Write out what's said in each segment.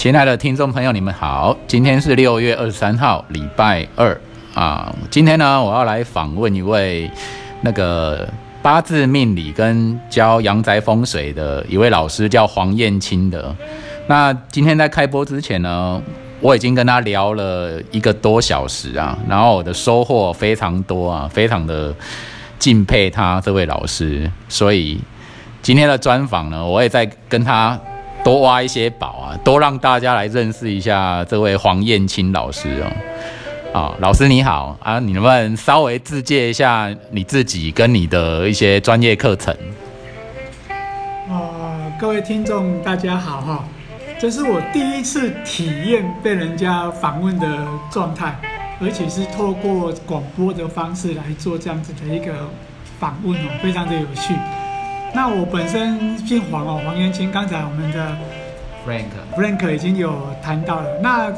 亲爱的听众朋友，你们好，今天是六月二十三号，礼拜二啊。今天呢，我要来访问一位那个八字命理跟教阳宅风水的一位老师，叫黄燕青的。那今天在开播之前呢，我已经跟他聊了一个多小时啊，然后我的收获非常多啊，非常的敬佩他这位老师，所以今天的专访呢，我也在跟他。多挖一些宝啊，多让大家来认识一下这位黄燕青老师哦。啊，老师你好啊，你能不能稍微自介一下你自己跟你的一些专业课程？啊，各位听众大家好哈，这是我第一次体验被人家访问的状态，而且是透过广播的方式来做这样子的一个访问哦，非常的有趣。那我本身姓黄哦，黄元清。刚才我们的 Frank Frank 已经有谈到了。那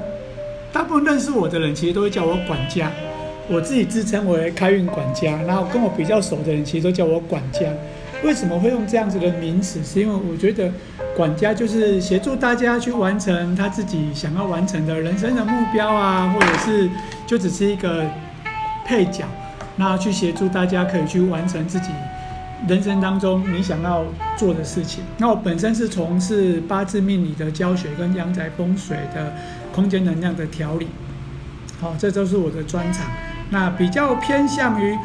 大部分认识我的人，其实都会叫我管家。我自己自称为开运管家。然后跟我比较熟的人，其实都叫我管家。为什么会用这样子的名词？是因为我觉得管家就是协助大家去完成他自己想要完成的人生的目标啊，或者是就只是一个配角，那去协助大家可以去完成自己。人生当中你想要做的事情，那我本身是从事八字命理的教学跟阳宅风水的空间能量的调理，好，这都是我的专长。那比较偏向于，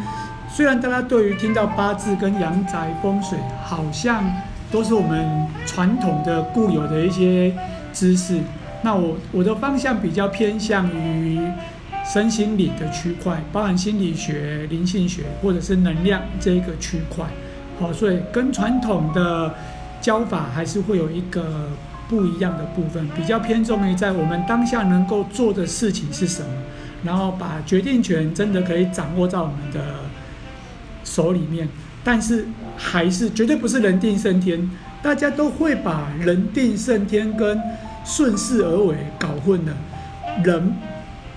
虽然大家对于听到八字跟阳宅风水，好像都是我们传统的固有的一些知识，那我我的方向比较偏向于。身心理的区块，包含心理学、灵性学或者是能量这一个区块，好，所以跟传统的教法还是会有一个不一样的部分，比较偏重于在我们当下能够做的事情是什么，然后把决定权真的可以掌握在我们的手里面，但是还是绝对不是人定胜天，大家都会把人定胜天跟顺势而为搞混了，人。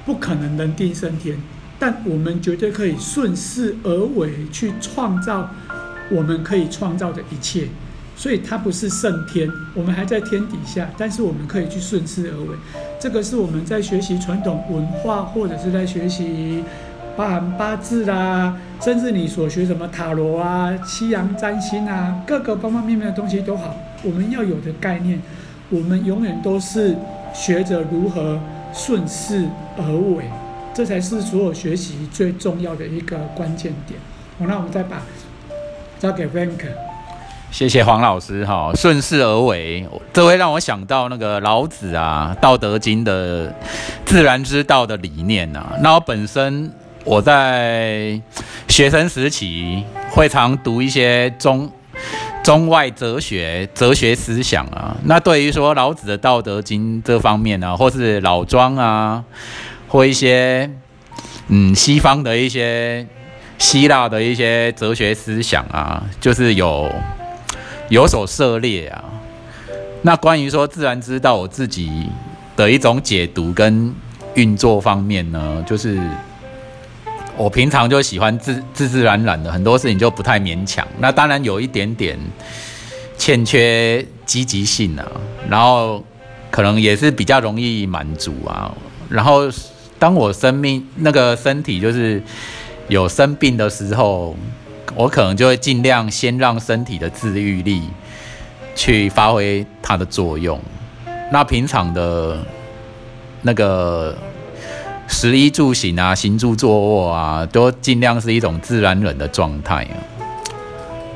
不可能人定胜天，但我们绝对可以顺势而为，去创造我们可以创造的一切。所以它不是胜天，我们还在天底下，但是我们可以去顺势而为。这个是我们在学习传统文化，或者是在学习包含八字啦，甚至你所学什么塔罗啊、西洋占星啊，各个方方面面的东西都好，我们要有的概念，我们永远都是学着如何。顺势而为，这才是所有学习最重要的一个关键点。好，那我们再把交给 Frank。谢谢黄老师哈，顺势而为，这会让我想到那个老子啊，《道德经》的自然之道的理念啊。那我本身我在学生时期会常读一些中。中外哲学、哲学思想啊，那对于说老子的《道德经》这方面呢，或是老庄啊，或一些嗯西方的一些希腊的一些哲学思想啊，就是有有所涉猎啊。那关于说自然之道，我自己的一种解读跟运作方面呢，就是。我平常就喜欢自自自然然的，很多事情就不太勉强。那当然有一点点欠缺积极性啊，然后可能也是比较容易满足啊。然后当我生命那个身体就是有生病的时候，我可能就会尽量先让身体的自愈力去发挥它的作用。那平常的那个。食衣住行啊，行住坐卧啊，都尽量是一种自然人的状态。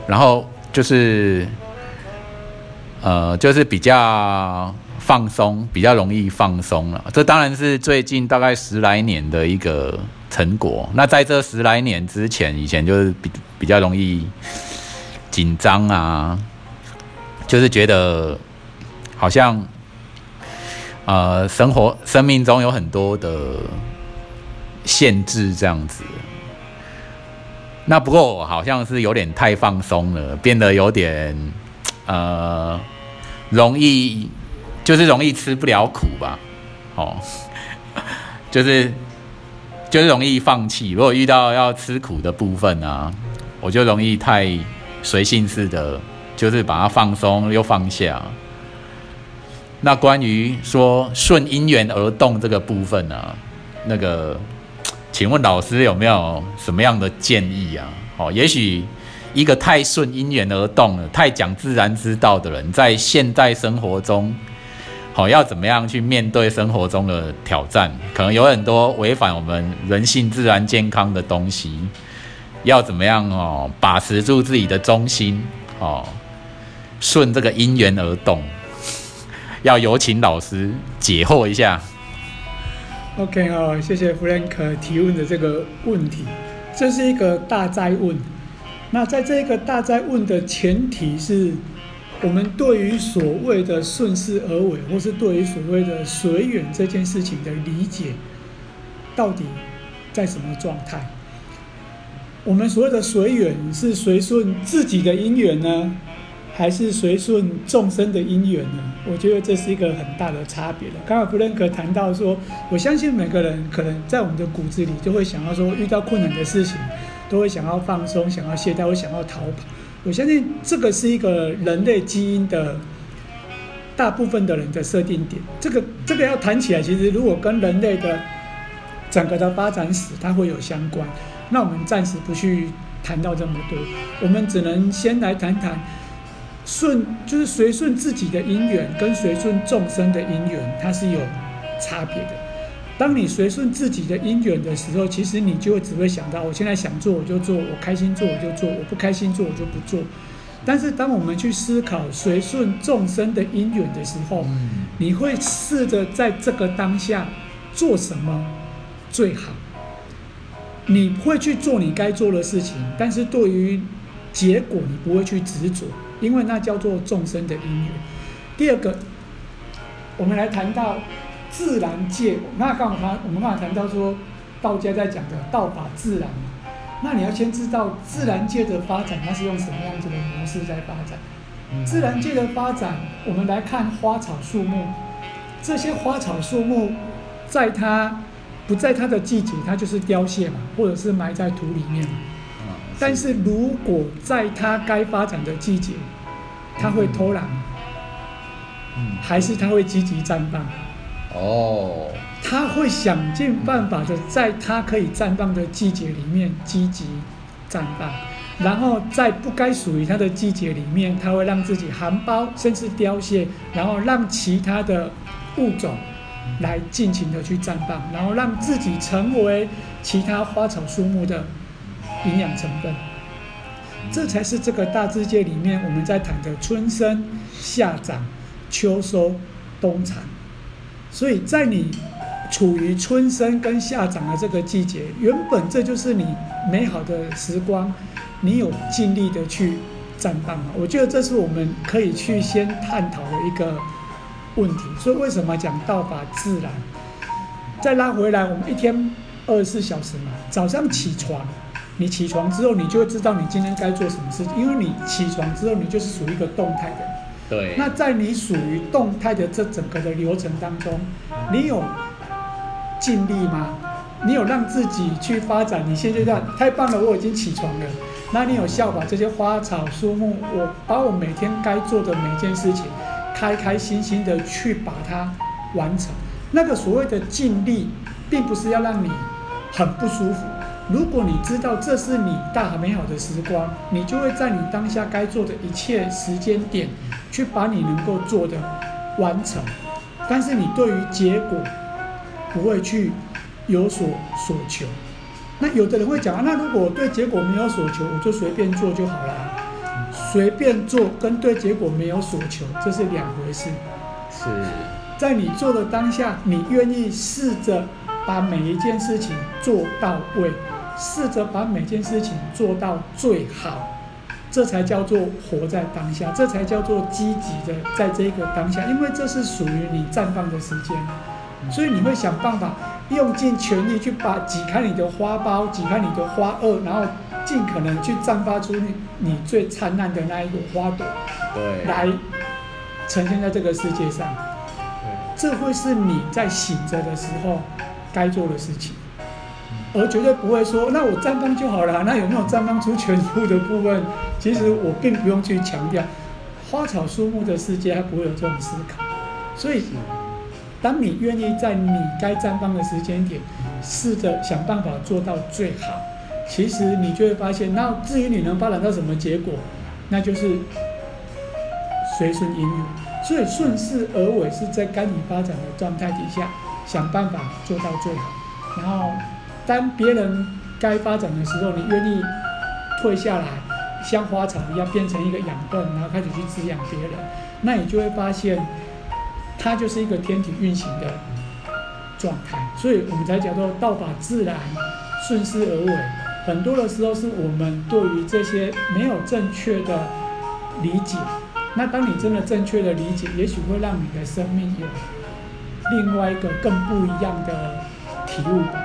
然后就是，呃，就是比较放松，比较容易放松了。这当然是最近大概十来年的一个成果。那在这十来年之前，以前就是比比较容易紧张啊，就是觉得好像。呃，生活生命中有很多的限制，这样子。那不过我好像是有点太放松了，变得有点呃，容易就是容易吃不了苦吧，哦，就是就是容易放弃。如果遇到要吃苦的部分啊，我就容易太随性似的，就是把它放松又放下。那关于说顺因缘而动这个部分呢，那个，请问老师有没有什么样的建议啊？哦，也许一个太顺因缘而动了、太讲自然之道的人，在现代生活中，好要怎么样去面对生活中的挑战？可能有很多违反我们人性、自然、健康的东西，要怎么样哦？把持住自己的中心哦，顺这个因缘而动。要有请老师解惑一下。OK 哦，谢谢 Frank 提问的这个问题，这是一个大灾问。那在这个大灾问的前提是，我们对于所谓的顺势而为，或是对于所谓的随缘这件事情的理解，到底在什么状态？我们所谓的随缘是随顺自己的因缘呢？还是随顺众生的因缘呢？我觉得这是一个很大的差别了。刚刚弗兰克谈到说，我相信每个人可能在我们的骨子里就会想要说，遇到困难的事情，都会想要放松、想要懈怠、会想要逃跑。我相信这个是一个人类基因的大部分的人的设定点。这个这个要谈起来，其实如果跟人类的整个的发展史，它会有相关。那我们暂时不去谈到这么多，我们只能先来谈谈。顺就是随顺自己的因缘，跟随顺众生的因缘，它是有差别的。当你随顺自己的因缘的时候，其实你就会只会想到，我现在想做我就做，我开心做我就做，我不开心做我就不做。但是当我们去思考随顺众生的因缘的时候，你会试着在这个当下做什么最好？你会去做你该做的事情，但是对于结果你不会去执着。因为那叫做众生的因缘。第二个，我们来谈到自然界。那刚好我们刚才谈到说，道家在讲的道法自然嘛。那你要先知道自然界的发展，它是用什么样子的模式在发展？自然界的发展，我们来看花草树木，这些花草树木，在它不在它的季节，它就是凋谢嘛，或者是埋在土里面。但是如果在它该发展的季节，它会偷懒，嗯，还是它会积极绽放？哦，它会想尽办法的，在它可以绽放的季节里面积极绽放，然后在不该属于它的季节里面，它会让自己含苞甚至凋谢，然后让其他的物种来尽情的去绽放，然后让自己成为其他花草树木的。营养成分，这才是这个大自界里面我们在谈的春生、夏长、秋收、冬藏。所以在你处于春生跟夏长的这个季节，原本这就是你美好的时光，你有尽力的去绽放嘛？我觉得这是我们可以去先探讨的一个问题。所以为什么讲道法自然？再拉回来，我们一天二十四小时嘛，早上起床。你起床之后，你就会知道你今天该做什么事情，因为你起床之后，你就是属于一个动态的。对。那在你属于动态的这整个的流程当中，你有尽力吗？你有让自己去发展？你现在这样太棒了，我已经起床了。那你有效把这些花草树木，我把我每天该做的每件事情，开开心心的去把它完成。那个所谓的尽力，并不是要让你很不舒服。如果你知道这是你大美好的时光，你就会在你当下该做的一切时间点，去把你能够做的完成。但是你对于结果不会去有所所求。那有的人会讲啊，那如果我对结果没有所求，我就随便做就好了。随便做跟对结果没有所求，这是两回事。是在你做的当下，你愿意试着把每一件事情做到位。试着把每件事情做到最好，这才叫做活在当下，这才叫做积极的在这个当下，因为这是属于你绽放的时间，所以你会想办法用尽全力去把挤开你的花苞，挤开你的花萼，然后尽可能去绽发出你你最灿烂的那一朵花朵，对，来呈现在这个世界上，这会是你在醒着的时候该做的事情。而绝对不会说，那我绽放就好了。那有没有绽放出全部的部分？其实我并不用去强调，花草树木的世界它不会有这种思考。所以，当你愿意在你该绽放的时间点，试着想办法做到最好，其实你就会发现，那至于你能发展到什么结果，那就是随顺因缘。所以顺势而为是在该你发展的状态底下，想办法做到最好。然后，当别人该发展的时候，你愿意退下来，像花草一样变成一个养分，然后开始去滋养别人，那你就会发现，它就是一个天体运行的状态。所以我们才讲到道法自然，顺势而为。很多的时候是我们对于这些没有正确的理解。那当你真的正确的理解，也许会让你的生命有另外一个更不一样的体悟吧。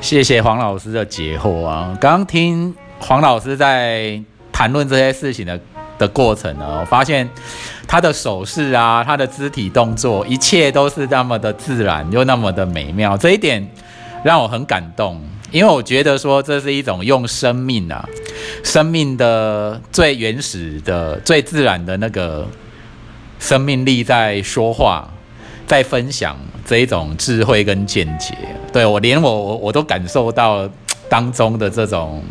谢谢黄老师的解惑啊！刚刚听黄老师在谈论这些事情的的过程呢，我发现他的手势啊，他的肢体动作，一切都是那么的自然又那么的美妙，这一点让我很感动。因为我觉得说这是一种用生命啊，生命的最原始的、最自然的那个生命力在说话，在分享这一种智慧跟见解。对我连我我我都感受到当中的这种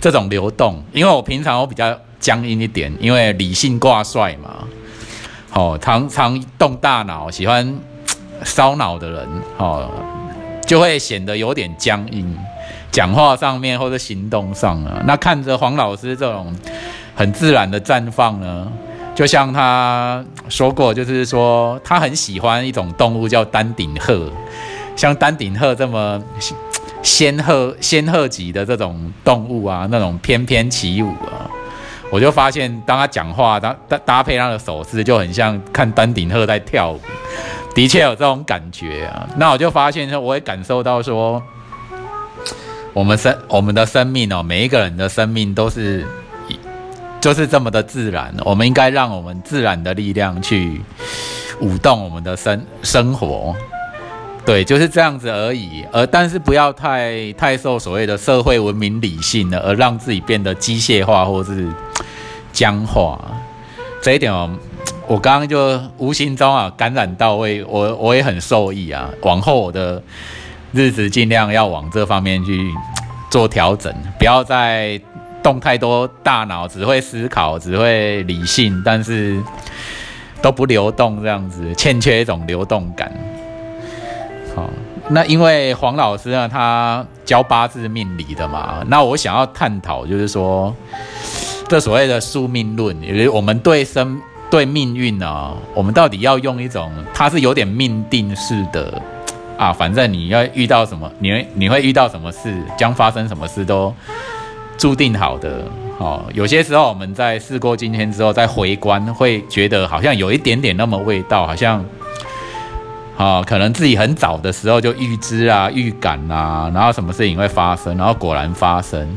这种流动。因为我平常我比较僵硬一点，因为理性挂帅嘛，哦，常常动大脑、喜欢烧脑的人，哦。就会显得有点僵硬，讲话上面或者行动上啊。那看着黄老师这种很自然的绽放呢，就像他说过，就是说他很喜欢一种动物叫丹顶鹤，像丹顶鹤这么仙鹤仙鹤级的这种动物啊，那种翩翩起舞啊，我就发现当他讲话搭搭搭配他的手势，就很像看丹顶鹤在跳舞。的确有这种感觉啊，那我就发现说，我也感受到说，我们生我们的生命哦，每一个人的生命都是，就是这么的自然。我们应该让我们自然的力量去舞动我们的生生活，对，就是这样子而已。而但是不要太太受所谓的社会文明理性了，而让自己变得机械化或是僵化，这一点哦。我刚刚就无形中啊感染到位，我我也很受益啊。往后我的日子尽量要往这方面去做调整，不要再动太多大脑，只会思考，只会理性，但是都不流动，这样子欠缺一种流动感。好，那因为黄老师呢，他教八字命理的嘛，那我想要探讨就是说，这所谓的宿命论，也就是我们对生。对命运呢，我们到底要用一种，它是有点命定式的啊，反正你要遇到什么，你会你会遇到什么事，将发生什么事都注定好的。哦，有些时候我们在事过境迁之后再回观，会觉得好像有一点点那么味道，好像啊，可能自己很早的时候就预知啊、预感啊，然后什么事情会发生，然后果然发生。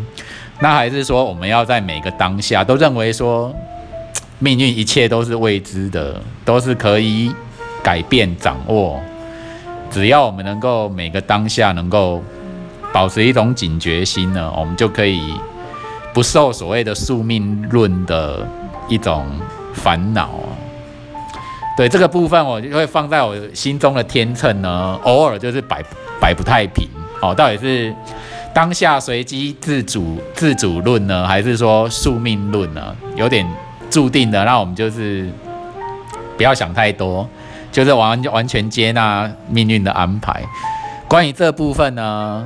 那还是说，我们要在每个当下都认为说。命运一切都是未知的，都是可以改变掌握。只要我们能够每个当下能够保持一种警觉心呢，我们就可以不受所谓的宿命论的一种烦恼。对这个部分，我就会放在我心中的天秤呢，偶尔就是摆摆不太平。哦，到底是当下随机自主自主论呢，还是说宿命论呢？有点。注定的，那我们就是不要想太多，就是完完全接纳命运的安排。关于这部分呢，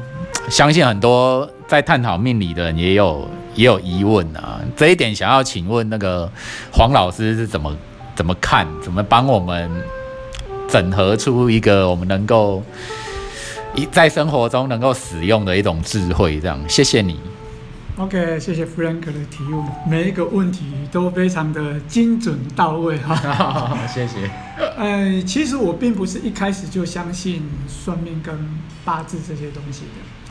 相信很多在探讨命理的人也有也有疑问啊。这一点想要请问那个黄老师是怎么怎么看，怎么帮我们整合出一个我们能够一在生活中能够使用的一种智慧？这样，谢谢你。OK，谢谢 Frank 的提问，每一个问题都非常的精准到位哈。谢谢。呃，其实我并不是一开始就相信算命跟八字这些东西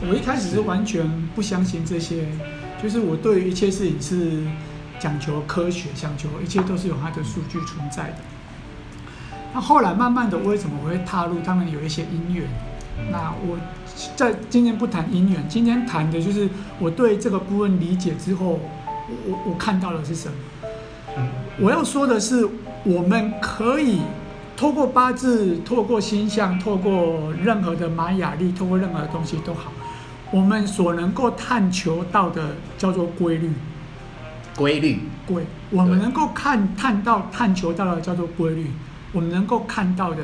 的，我一开始是完全不相信这些，就是我对于一切事情是讲求科学，讲求一切都是有它的数据存在的。那后来慢慢的，为什么我会踏入？他们有一些因缘。那我。在今天不谈姻缘，今天谈的就是我对这个部分理解之后，我我我看到的是什么？我要说的是，我们可以透过八字、透过星象、透过任何的玛雅历、透过任何的东西都好，我们所能够探求到的叫做规律。规律，规，我们能够看探到、探求到的叫做规律，我们能够看到的，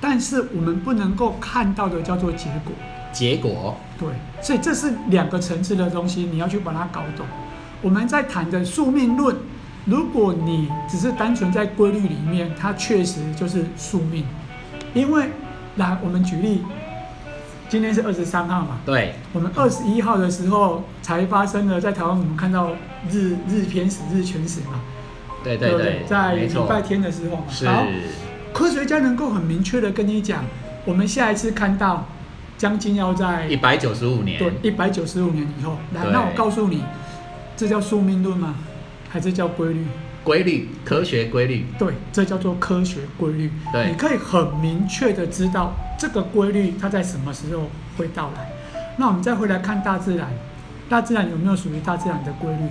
但是我们不能够看到的叫做结果。结果，对，所以这是两个层次的东西，你要去把它搞懂。我们在谈的宿命论，如果你只是单纯在规律里面，它确实就是宿命。因为，来，我们举例，今天是二十三号嘛，对，我们二十一号的时候才发生了，在台湾我们看到日日偏食、日全食嘛，对对对，在礼，拜天的时候嘛，是，好，科学家能够很明确的跟你讲，我们下一次看到将近要在一百九十五年，对一百九十五年以后，来，对。那我告诉你，这叫宿命论吗？还是叫规律？规律，科学规律，对，这叫做科学规律。对你可以很明确的知道这个规律它在什么时候会到来。那我们再回来看大自然，大自然有没有属于大自然的规律？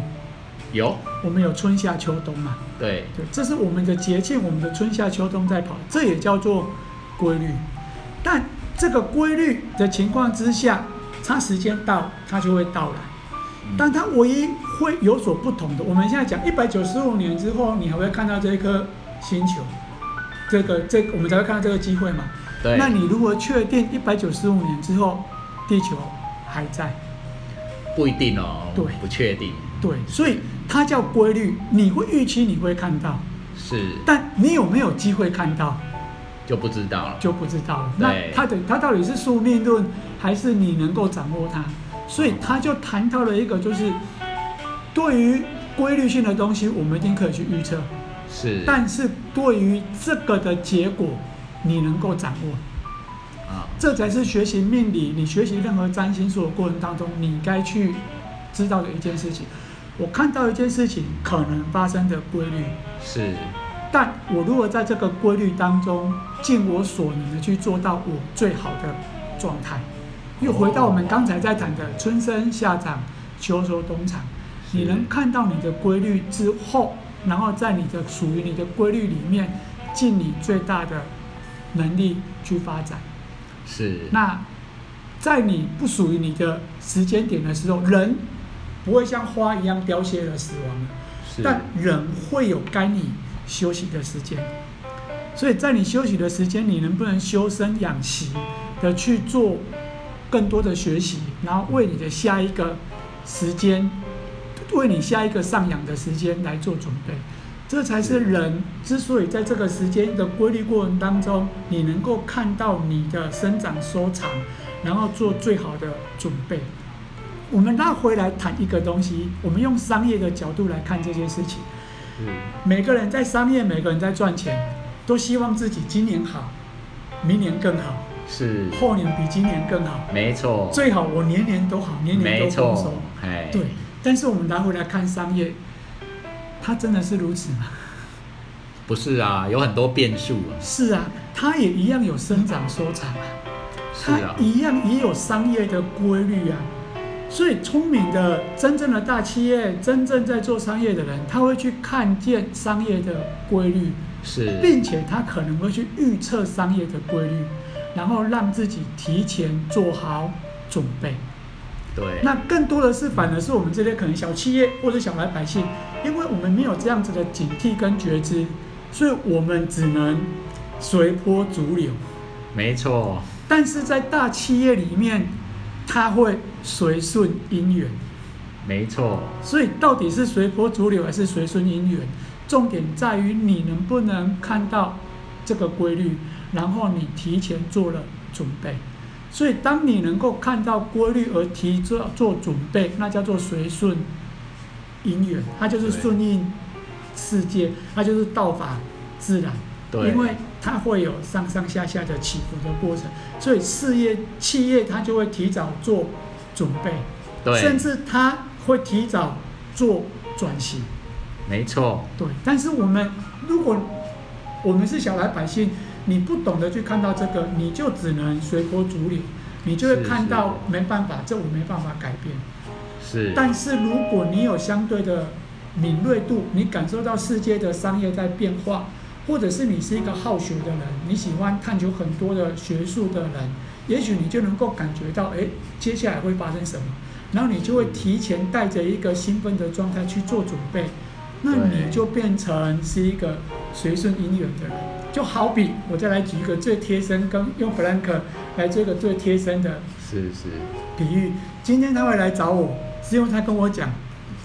有，我们有春夏秋冬嘛？对，对，这是我们的节庆，我们的春夏秋冬在跑，这也叫做规律。但这个规律的情况之下，它时间到，它就会到来。但它唯一会有所不同的，我们现在讲一百九十五年之后，你还会看到这一颗星球，这个这我们才会看到这个机会嘛？对，那你如何确定一百九十五年之后，地球还在？不一定哦，对不确定，对，所以它叫规律，你会预期你会看到，是但你有没有机会看到？就不知道了，就不知道了。那它的它到底是宿命论，还是你能够掌握它？所以他就谈到了一个，就是对于规律性的东西，我们一定可以去预测，是，但是对于这个的结果，你能够掌握，啊，这才是学习命理，你学习任何占星术的过程当中，你该去知道的一件事情。我看到一件事情可能发生的规律，是，但我如果在这个规律当中尽我所能的去做到我最好的状态，又回到我们刚才在谈的春生夏长秋收冬藏，你能看到你的规律之后，然后在你的属于你的规律里面，尽你最大的能力去发展。是，那在你不属于你的时间点的时候，人不会像花一样凋谢而死亡了。但人会有该你休息的时间，所以在你休息的时间，你能不能修身养息的去做更多的学习，然后为你的下一个时间，为你下一个上扬的时间来做准备，这才是人之所以在这个时间的规律过程当中，你能够看到你的生长收藏，然后做最好的准备。我们拉回来谈一个东西，我们用商业的角度来看这件事情。嗯，每个人在商业，每个人在赚钱，都希望自己今年好，明年更好，是，后年比今年更好，没错，最好我年年都好，年年都丰收。，哎，对，但是我们拿回来看商业，它真的是如此吗？不是啊，有很多变数啊，是啊，它也一样有生长收藏啊，它一样也有商业的规律啊。所以聪明的真正的大企业，真正在做商业的人，他会去看见商业的规律，是，并且他可能会去预测商业的规律，然后让自己提前做好准备。对，那更多的是，反而是我们这些可能小企业或者小老百姓，因为我们没有这样子的警惕跟觉知，所以我们只能随波逐流。没错，但是在大企业里面，它会随顺因缘。没错，所以到底是随波逐流还是随顺因缘？重点在于你能不能看到这个规律，然后你提前做了准备。所以当你能够看到规律而提做做准备，那叫做随顺因缘，它就是对顺应世界，它就是道法自然。对，因为它会有上上下下的起伏的过程，所以事业企业它就会提早做准备。对，甚至它会提早做转型。没错，对，但是我们如果我们是小老百姓，你不懂得去看到这个，你就只能随波逐流，你就会看到没办法，这我没办法改变。是，但是如果你有相对的敏锐度，你感受到世界的商业在变化，或者是你是一个好学的人，你喜欢探究很多的学术的人，也许你就能够感觉到，哎，接下来会发生什么，然后你就会提前带着一个兴奋的状态去做准备，那你就变成是一个随顺因缘的人。就好比我再来举一个最贴身，跟用弗兰克来做一个最贴身的是是比喻。今天他会来找我，是因为他跟我讲，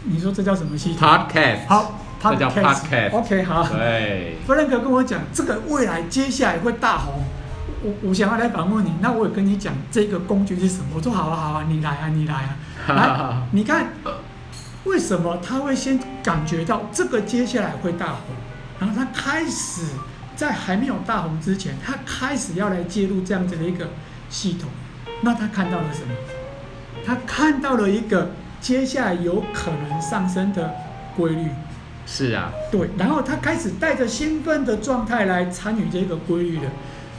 你说这叫什么系统？podcast，好。这叫 podcast。OK，好。对，弗兰克跟我讲，这个未来接下来会大红。我我想要来访问你，那我也跟你讲这个工具是什么。我说好啊好啊，你来啊你来啊。来，你看为什么他会先感觉到这个接下来会大红，然后他开始在还没有大红之前，他开始要来介入这样子的一个系统。那他看到了什么？他看到了一个接下来有可能上升的规律。是啊，对，然后他开始带着兴奋的状态来参与这个规律的。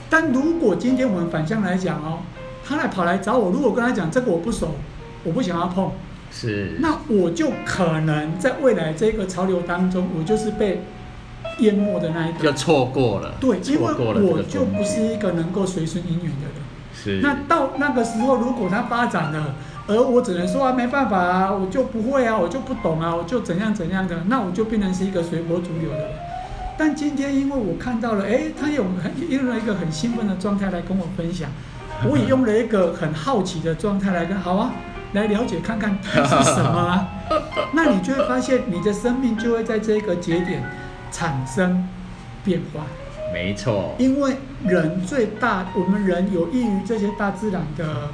但如果今天我们反向来讲哦，他来跑来找我，如果跟他讲这个我不熟，我不想要碰，是，那我就可能在未来这个潮流当中，我就是被淹没的那一就个。错过了，对，因为我就不是一个能够随顺因缘的人。是，那到那个时候，如果他发展了，而我只能说啊，没办法啊，我就不会啊，我就不懂啊，我就怎样怎样的，那我就变成是一个随波逐流的人。但今天因为我看到了，哎，他有很用了一个很兴奋的状态来跟我分享，我也用了一个很好奇的状态来跟，好啊，来了解看看它是什么啊。那你就会发现，你的生命就会在这个节点产生变化。没错，因为人最大，我们人有益于这些大自然的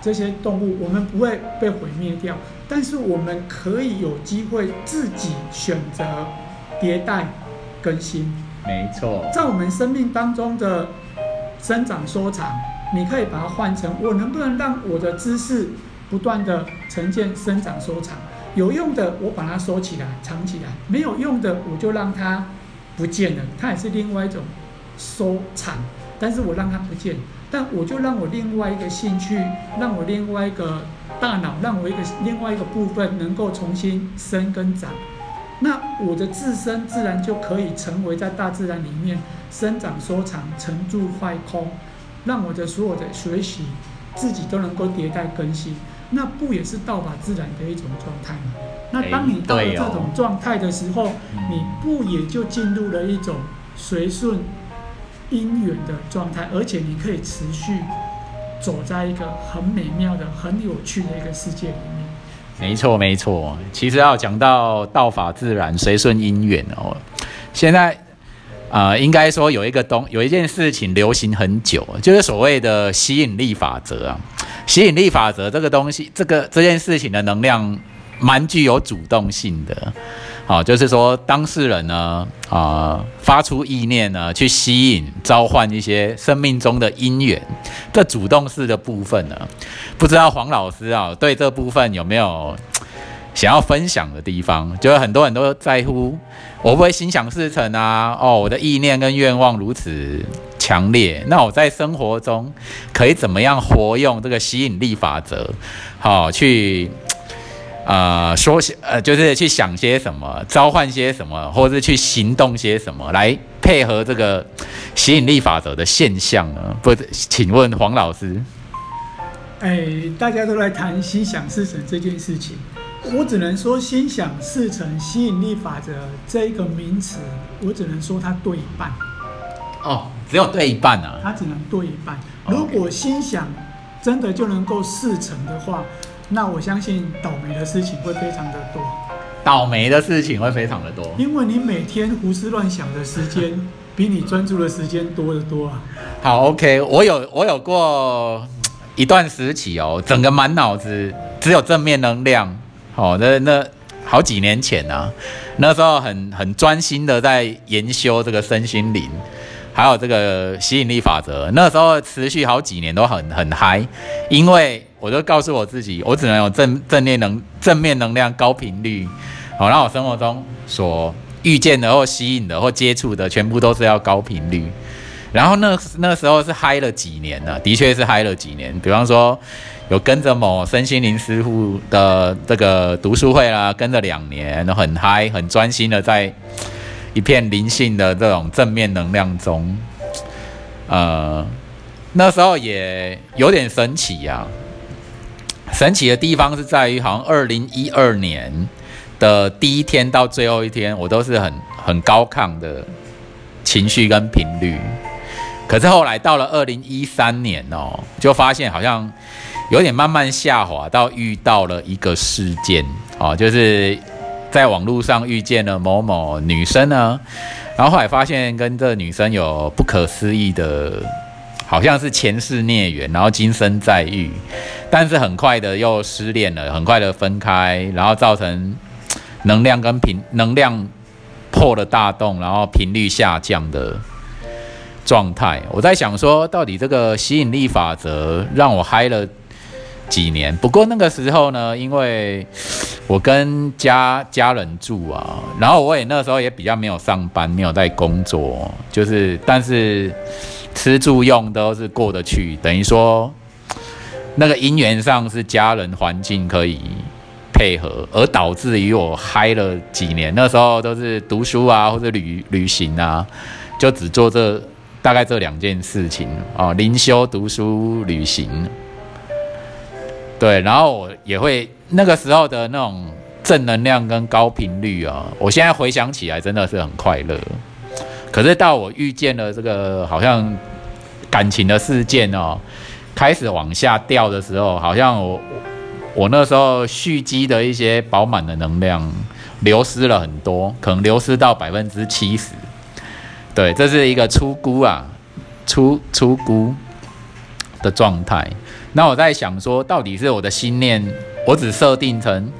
这些动物，我们不会被毁灭掉，但是我们可以有机会自己选择迭代更新，没错，在我们生命当中的生长收藏，你可以把它换成我能不能让我的知识不断的呈现生长收藏，有用的我把它收起来藏起来，没有用的我就让它不见了，它也是另外一种收藏，但是我让它不见，但我就让我另外一个兴趣，让我另外一个大脑，让我一个另外一个部分能够重新生跟长。那我的自身自然就可以成为在大自然里面生长、收藏、沉住坏空，让我的所有的学习自己都能够迭代更新。那不也是道法自然的一种状态吗？那当你到了这种状态的时候，你不也就进入了一种随顺因缘的状态，而且你可以持续走在一个很美妙的、很有趣的一个世界里面。没错，没错。其实要讲到道法自然、随顺因缘哦，现在呃，应该说有一个东有一件事情流行很久，就是所谓的吸引力法则啊。吸引力法则这个东西，这个这件事情的能量蛮具有主动性的。好、就是说当事人呢，啊、发出意念呢，去吸引、召唤一些生命中的因缘，这主动式的部分呢，不知道黄老师啊，对这部分有没有想要分享的地方？就是很多人都在乎，我不会心想事成啊？哦，我的意念跟愿望如此强烈，那我在生活中可以怎么样活用这个吸引力法则？好、去。呃，说些呃，就是去想些什么，召唤些什么，或者是去行动些什么，来配合这个吸引力法则的现象呢？不，请问黄老师，哎，大家都来谈心想事成这件事情，我只能说心想事成吸引力法则这一个名词，我只能说它对一半，哦，只有对一半啊。它只能对一半。如果心想真的就能够事成的话，那我相信倒霉的事情会非常的多，倒霉的事情会非常的多。因为你每天胡思乱想的时间 比你专注的时间多得多啊。好，OK，我有我有过一段时期哦，整个满脑子只有正面能量。哦，那那好几年前啊，那时候很很专心的在研修这个身心灵，还有这个吸引力法则。那时候持续好几年都很很嗨，因为我就告诉我自己，我只能有正正面能正面能量高频率，好、让我生活中所遇见的或吸引的或接触的，全部都是要高频率。然后那那时候是嗨了几年呢？的确是嗨了几年。比方说，有跟着某身心灵师傅的这个读书会啦，跟着两年，很嗨，很专心的在一片灵性的这种正面能量中，呃，那时候也有点神奇呀。神奇的地方是在于，好像二零一二年的第一天到最后一天，我都是很很高亢的情绪跟频率。可是后来到了二零一三年哦，就发现好像有点慢慢下滑，到遇到了一个事件哦，就是在网络上遇见了某某女生呢，然后后来发现跟这女生有不可思议的，好像是前世孽缘，然后今生再遇，但是很快的又失恋了，很快的分开，然后造成能量跟频能量破了大洞，然后频率下降的。状态，我在想说，到底这个吸引力法则让我嗨了几年？不过那个时候呢，因为我跟家家人住啊，然后我也那时候也比较没有上班，没有在工作，就是但是吃住用都是过得去，等于说那个姻缘上是家人环境可以配合，而导致于我嗨了几年。那时候都是读书啊，或者旅旅行啊，就只做这。大概这两件事情哦，灵修、读书、旅行，对，然后我也会那个时候的那种正能量跟高频率啊，我现在回想起来真的是很快乐。可是到我遇见了这个好像感情的事件哦，开始往下掉的时候，好像我我那时候蓄积的一些饱满的能量流失了很多，可能流失到百分之七十。对，这是一个出估啊，出出估的状态。那我在想说，到底是我的心念，我只设定成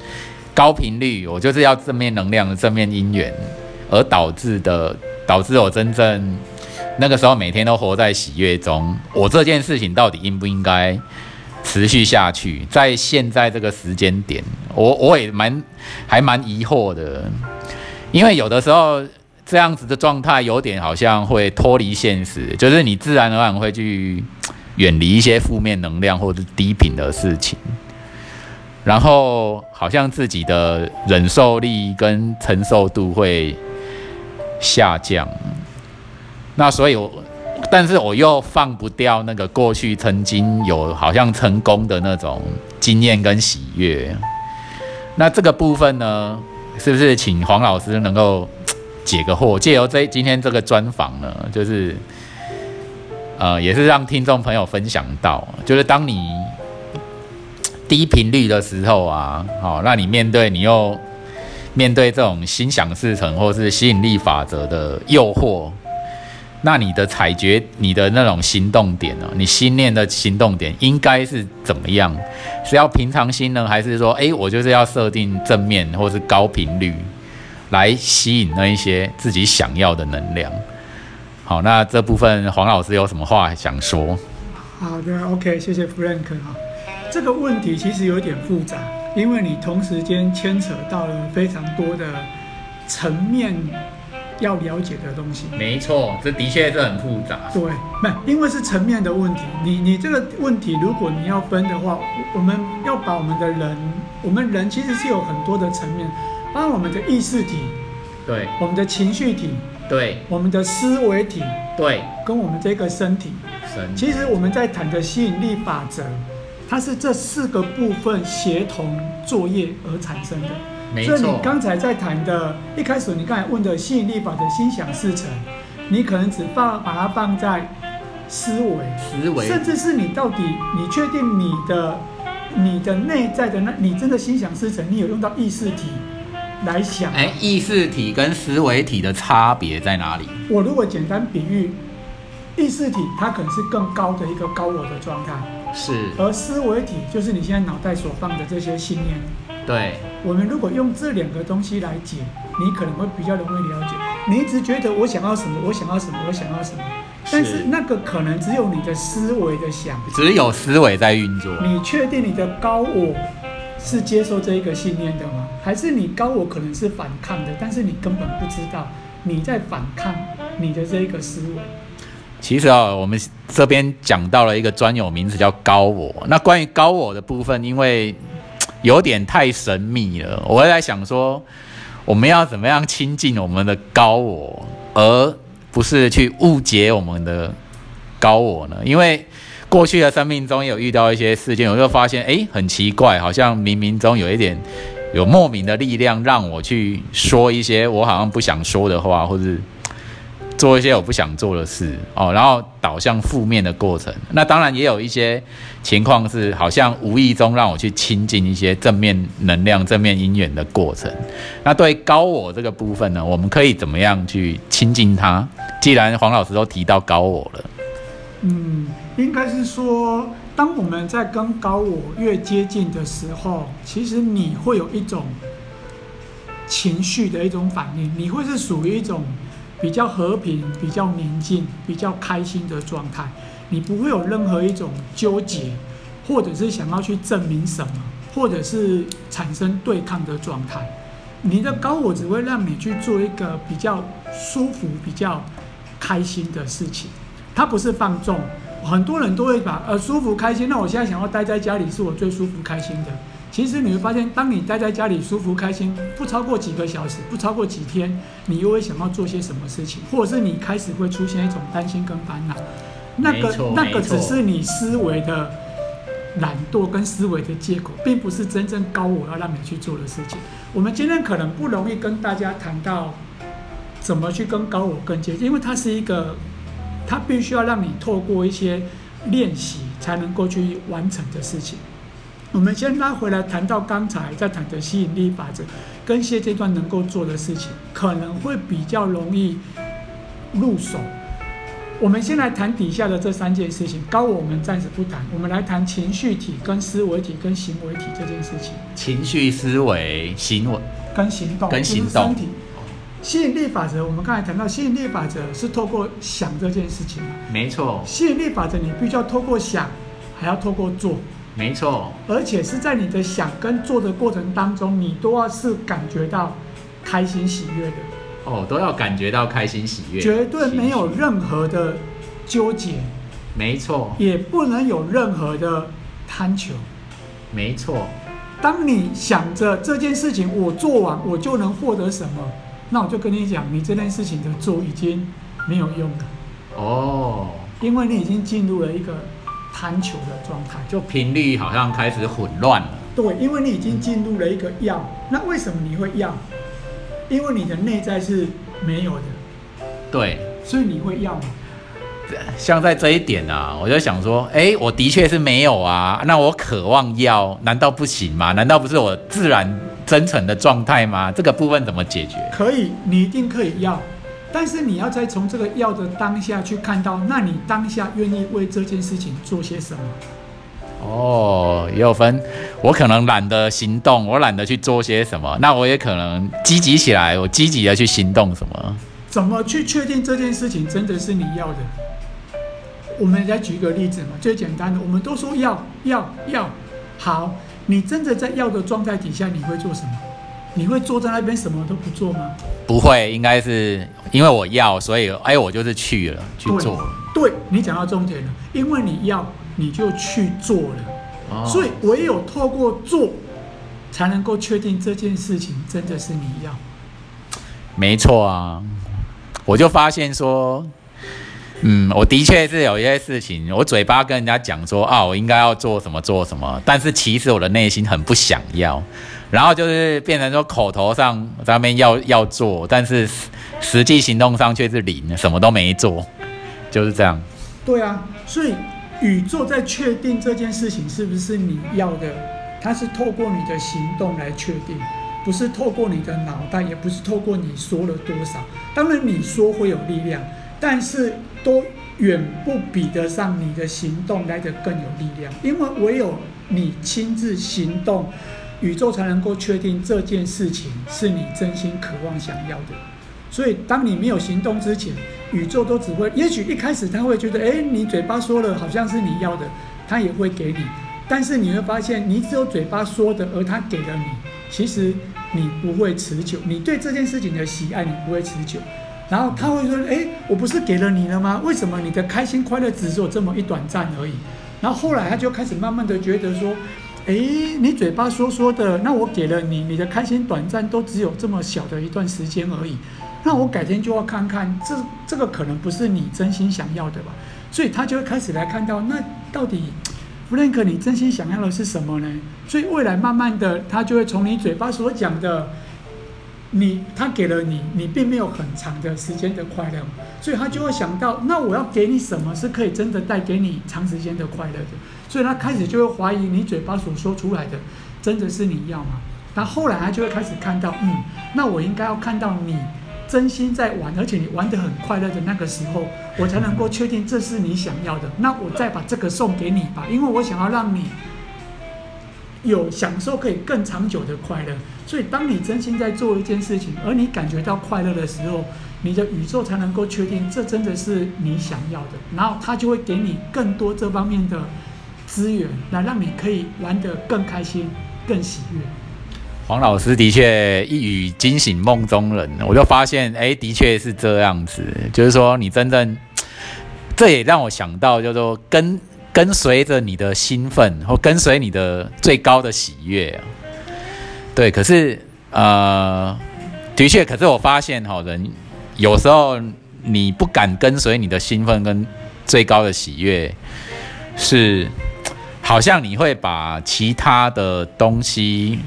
高频率，我就是要正面能量的正面因缘，而导致的，导致我真正那个时候每天都活在喜悦中。我这件事情到底应不应该持续下去？在现在这个时间点，我我也蛮还蛮疑惑的，因为有的时候。这样子的状态有点好像会脱离现实，就是你自然而然会去远离一些负面能量或者低频的事情，然后好像自己的忍受力跟承受度会下降。那所以，我但是我又放不掉那个过去曾经有好像成功的那种经验跟喜悦。那这个部分呢，是不是请黄老师能够？解个惑，借由这今天这个专访呢，就是，呃，也是让听众朋友分享到，就是当你低频率的时候啊，好，那你面对你又面对这种心想事成或是吸引力法则的诱惑，那你的采觉，你的那种行动点呢，你心念的行动点应该是怎么样？是要平常心呢，还是说，哎，我就是要设定正面或是高频率？来吸引那一些自己想要的能量。好，那这部分黄老师有什么话想说？好的，OK，谢谢 Frank 哈。这个问题其实有点复杂，因为你同时间牵扯到了非常多的层面要了解的东西。没错，这的确是很复杂。对，不，因为是层面的问题。你你这个问题，如果你要分的话，我们要把我们的人，我们人其实是有很多的层面。把我们的意识体，对，我们的情绪体，对，我们的思维体，对，跟我们这个身体，其实我们在谈的吸引力法则，它是这四个部分协同作业而产生的。没错。所以你刚才在谈的，一开始你刚才问的吸引力法则，心想事成，你可能只放把它放在思维，思维，甚至是你到底，你确定你的你的内在的那，你真的心想事成，你有用到意识体？来想，哎，意识体跟思维体的差别在哪里？我如果简单比喻，意识体它可能是更高的一个高我的状态，是，而思维体就是你现在脑袋所放的这些信念。对，我们如果用这两个东西来解，你可能会比较容易了解。你一直觉得我想要什么，我想要什么，我想要什么，但是那个可能只有你的思维的想，只有思维在运作。你确定你的高我？是接受这一个信念的吗？还是你高我可能是反抗的，但是你根本不知道你在反抗你的这一个思维。其实啊，我们这边讲到了一个专有名词叫高我。那关于高我的部分，因为有点太神秘了，我在想说，我们要怎么样亲近我们的高我，而不是去误解我们的高我呢？因为过去的生命中有遇到一些事件，我就发现，哎，很奇怪，好像冥冥中有一点有莫名的力量，让我去说一些我好像不想说的话，或者。做一些我不想做的事哦，然后导向负面的过程。那当然也有一些情况是，好像无意中让我去亲近一些正面能量、正面因缘的过程。那对高我这个部分呢，我们可以怎么样去亲近它？既然黄老师都提到高我了，嗯，应该是说，当我们在跟高我越接近的时候，其实你会有一种情绪的一种反应，你会是属于一种。比较和平、比较宁静、比较开心的状态，你不会有任何一种纠结，或者是想要去证明什么，或者是产生对抗的状态。你的高我只会让你去做一个比较舒服、比较开心的事情，它不是放纵。很多人都会把呃舒服、开心，那我现在想要待在家里是我最舒服、开心的。其实你会发现，当你待在家里舒服开心，不超过几个小时，不超过几天，你又会想要做些什么事情，或者是你开始会出现一种担心跟烦恼。那个那个只是你思维的懒惰跟思维的借口，并不是真正高我要让你去做的事情。我们今天可能不容易跟大家谈到怎么去跟高我更接近，因为它是一个，它必须要让你透过一些练习才能够去完成的事情。我们先拉回来谈到刚才在谈的吸引力法则，跟现阶段能够做的事情，可能会比较容易入手。我们先来谈底下的这三件事情，高我们暂时不谈，我们来谈情绪体、跟思维体、跟行为体这件事情。情绪、思维、行为跟行动，跟行动。吸引力法则，我们刚才谈到吸引力法则是透过想这件事情没错。吸引力法则你必须要透过想，还要透过做。没错，而且是在你的想跟做的过程当中，你都要是感觉到开心喜悦的。哦，都要感觉到开心喜悦，绝对没有任何的纠结。没错，也不能有任何的贪求。没错，当你想着这件事情我做完我就能获得什么，那我就跟你讲，你这件事情的做已经没有用了。哦，因为你已经进入了一个。贪求的状态，就频率好像开始混乱了。对，因为你已经进入了一个要，那为什么你会要？因为你的内在是没有的。对，所以你会要吗？像在这一点啊，我就想说，哎，我的确是没有啊，那我渴望要，难道不行吗？难道不是我自然真诚的状态吗？这个部分怎么解决？可以，你一定可以要。但是你要再从这个要的当下去看到，那你当下愿意为这件事情做些什么？哦，也有分，我可能懒得行动，我懒得去做些什么，那我也可能积极起来，我积极的去行动什么？怎么去确定这件事情真的是你要的？我们再举一个例子嘛，最简单的，我们都说要要要，好，你真的在要的状态底下，你会做什么？你会坐在那边什么都不做吗？不会，应该是因为我要，所以哎，我就是去了去做。对你讲到重点了，因为你要，你就去做了。所以唯有透过做，才能够确定这件事情真的是你要。没错啊，我就发现说，嗯，我的确是有一些事情，我嘴巴跟人家讲说啊，我应该要做什么做什么，但是其实我的内心很不想要。然后就是变成说口头上在那边要要做，但是实际行动上却是零，什么都没做，就是这样。对啊，所以宇宙在确定这件事情是不是你要的，它是透过你的行动来确定，不是透过你的脑袋，也不是透过你说了多少。当然你说会有力量，但是都远不比得上你的行动来的更有力量，因为唯有你亲自行动。宇宙才能够确定这件事情是你真心渴望想要的，所以当你没有行动之前，宇宙都只会，也许一开始他会觉得，哎，你嘴巴说了好像是你要的，他也会给你，但是你会发现，你只有嘴巴说的，而他给了你，其实你不会持久，你对这件事情的喜爱你不会持久，然后他会说，哎，我不是给了你了吗？为什么你的开心快乐只有这么一短暂而已？然后后来他就开始慢慢的觉得说。诶，你嘴巴说说的，那我给了你，你的开心短暂都只有这么小的一段时间而已。那我改天就要看看，这这个可能不是你真心想要的吧？所以他就会开始来看到，那到底弗兰克你真心想要的是什么呢？所以未来慢慢的，他就会从你嘴巴所讲的。你他给了你，你并没有很长的时间的快乐，所以他就会想到，那我要给你什么是可以真的带给你长时间的快乐的？所以他开始就会怀疑你嘴巴所说出来的，真的是你要吗？那后来他就会开始看到，嗯，那我应该要看到你真心在玩，而且你玩得很快乐的那个时候，我才能够确定这是你想要的。那我再把这个送给你吧，因为我想要让你有享受可以更长久的快乐。所以，当你真心在做一件事情，而你感觉到快乐的时候，你的宇宙才能够确定这真的是你想要的，然后它就会给你更多这方面的资源，来让你可以玩得更开心、更喜悦。黄老师的确一语惊醒梦中人，我就发现，哎，的确是这样子，就是说你真正，这也让我想到，就是说跟跟随着你的兴奋，或跟随你的最高的喜悦。对，可是呃，的确，可是我发现哈，人有时候你不敢跟随你的兴奋跟最高的喜悦，是好像你会把其他的东西，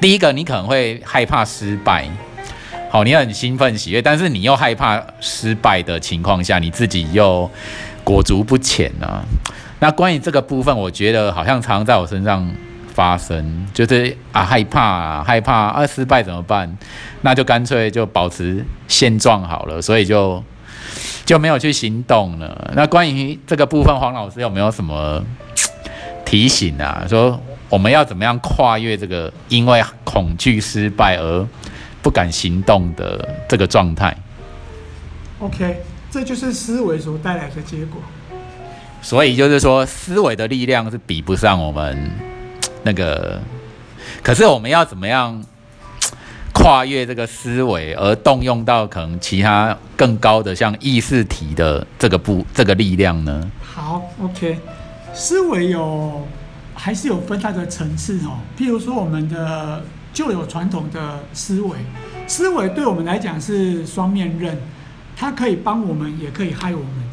第一个你可能会害怕失败，好，你很兴奋喜悦，但是你又害怕失败的情况下，你自己又裹足不前呢。那关于这个部分，我觉得好像常在我身上。发生就是啊害怕害怕啊失败怎么办？那就干脆就保持现状好了，所以就就没有去行动了。那关于这个部分，黄老师有没有什么提醒啊？说我们要怎么样跨越这个因为恐惧失败而不敢行动的这个状态？OK，这就是思维所带来的结果。所以就是说，思维的力量是比不上我们。那个，可是我们要怎么样跨越这个思维，而动用到可能其他更高的像意识体的这个部这个力量呢？好，OK，思维有还是有分它的层次哦。譬如说，我们的旧有传统的思维，思维对我们来讲是双面刃，它可以帮我们，也可以害我们。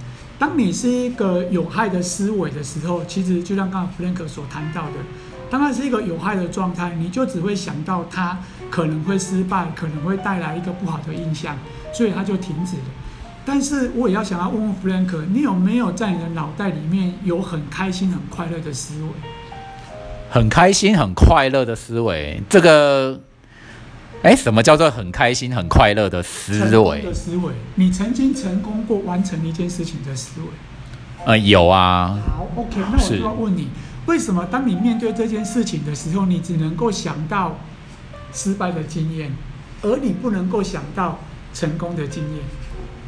当你是一个有害的思维的时候，其实就像刚刚弗兰克所谈到的。当它是一个有害的状态，你就只会想到它可能会失败，可能会带来一个不好的印象，所以它就停止了。但是我也要想要问问弗兰克，你有没有在你的脑袋里面有很开心、很快乐的思维？很开心、很快乐的思维，这个，哎，什么叫做很开心、很快乐的思维？的思维，你曾经成功过完成一件事情的思维？呃，有啊。好，OK，那我就要问你。为什么当你面对这件事情的时候，你只能够想到失败的经验，而你不能够想到成功的经验？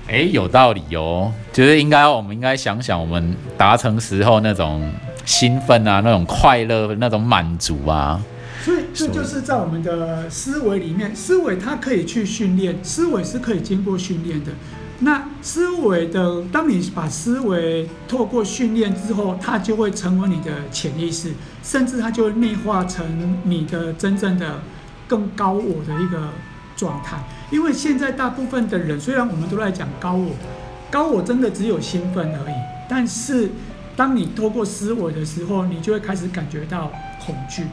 哎，有道理哦，就是应该，我们应该想想我们达成时候那种兴奋啊，那种快乐，那种满足啊。所以这就是在我们的思维里面，思维它可以去训练，思维是可以经过训练的。那思维的，当你把思维透过训练之后，它就会成为你的潜意识，甚至它就会内化成你的真正的更高我的一个状态。因为现在大部分的人，虽然我们都在讲高我，高我真的只有兴奋而已。但是当你透过思维的时候，你就会开始感觉到恐惧。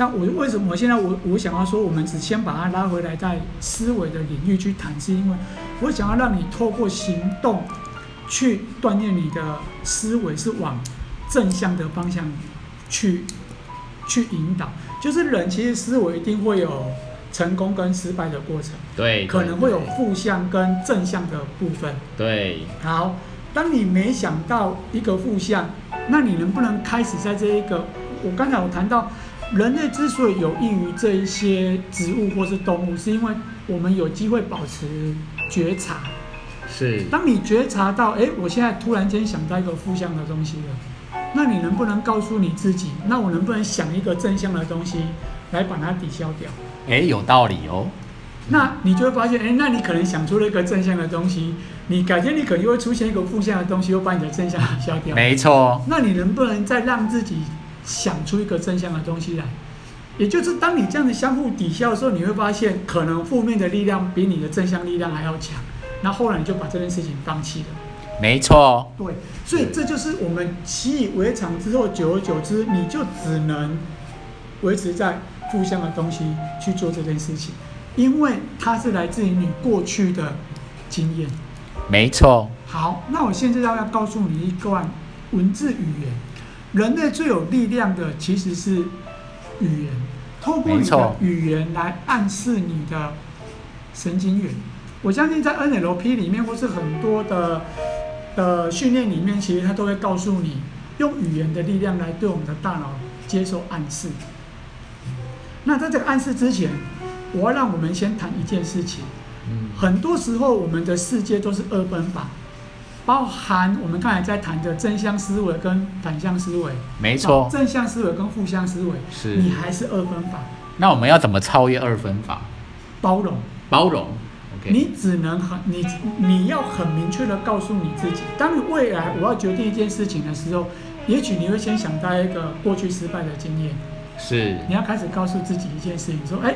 但我为什么现在我我想要说，我们只先把它拉回来，在思维的领域去谈，是因为我想要让你透过行动去锻炼你的思维，是往正向的方向去去引导。就是人其实思维一定会有成功跟失败的过程，对，可能会有负向跟正向的部分，对。好，当你没想到一个负向，那你能不能开始在这一个？我刚才我谈到。人类之所以有益于这一些植物或是动物，是因为我们有机会保持觉察。是。当你觉察到，哎，我现在突然间想到一个负向的东西了，那你能不能告诉你自己，那我能不能想一个正向的东西来把它抵消掉？哎，有道理哦。那你就会发现，哎，那你可能想出了一个正向的东西，你改天你可能又会出现一个负向的东西，又把你的正向抵消掉。没错。那你能不能再让自己？想出一个正向的东西来。也就是当你这样子相互抵消的时候，你会发现可能负面的力量比你的正向力量还要强。那后来你就把这件事情放弃了。没错，对，所以这就是我们习以为常之后，久而久之，你就只能维持在负向的东西去做这件事情，因为它是来自于你过去的经验。没错。好，那我现在要要告诉你一段文字语言。人类最有力量的其实是语言，透过你的语言来暗示你的神经元。我相信在 NLP 里面，或是很多的。的训练里面，其实它都会告诉你，用语言的力量来对我们的大脑接受暗示。那在这个暗示之前，我要让我们先谈一件事情。嗯，很多时候我们的世界都是二分法，包含我们刚才在谈的正向思维跟反向思维。没错，正向思维跟负向思维，是你还是二分法。那我们要怎么超越二分法？包容，包容。OK，你只能很你你要很明确的告诉你自己，当你未来我要决定一件事情的时候，也许你会先想到一个过去失败的经验，是，你要开始告诉自己一件事情，说，哎。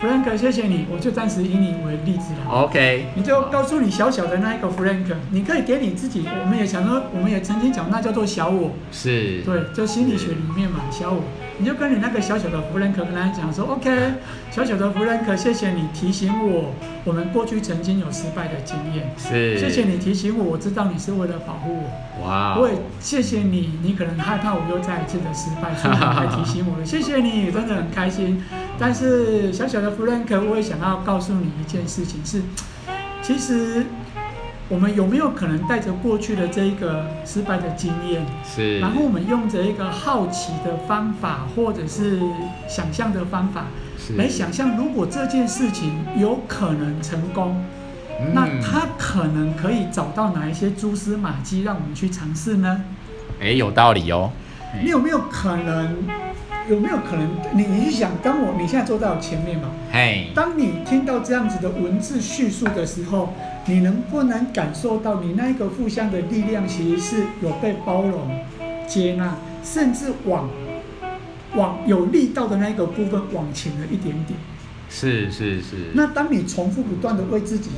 Frank，谢谢你，我就暂时以你为例子了。OK，你就告诉你小小的那一个 Frank，你可以给你自己。我们也想说，我们也曾经讲，那叫做小我。是。对，就心理学里面嘛，小我。你就跟你那个小小的 Frank 跟他讲说，OK，小小的弗兰克谢谢你提醒我，我们过去曾经有失败的经验。是。谢谢你提醒我，我知道你是为了保护我。哇。我也谢谢你，你可能害怕我又再一次的失败，所以才提醒我。谢谢你，真的很开心。但是小小的。弗兰克，我也想要告诉你一件事情是，其实我们有没有可能带着过去的这一个失败的经验，是，然后我们用着一个好奇的方法，或者是想象的方法，来想象如果这件事情有可能成功，那他可能可以找到哪一些蛛丝马迹让我们去尝试呢？哎，有道理哦。你有没有可能？有没有可能？你你去想，当我你现在坐在我前面嘛？嘿。当你听到这样子的文字叙述的时候，你能不能感受到你那一个互相的力量，其实是有被包容、接纳，甚至往往有力道的那一个部分往前了一点点？是是是。那当你重复不断的为自己。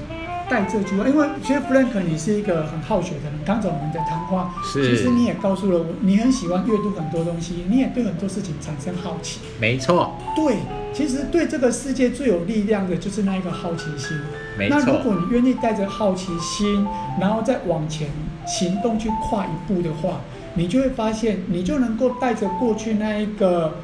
带这句话，因为其实 Frank 你是一个很好学的人。刚才我们的谈话，其实你也告诉了我，你很喜欢阅读很多东西，你也对很多事情产生好奇。没错，对，其实对这个世界最有力量的就是那一个好奇心。没错，那如果你愿意带着好奇心，然后再往前行动去跨一步的话，你就会发现，你就能够带着过去那一个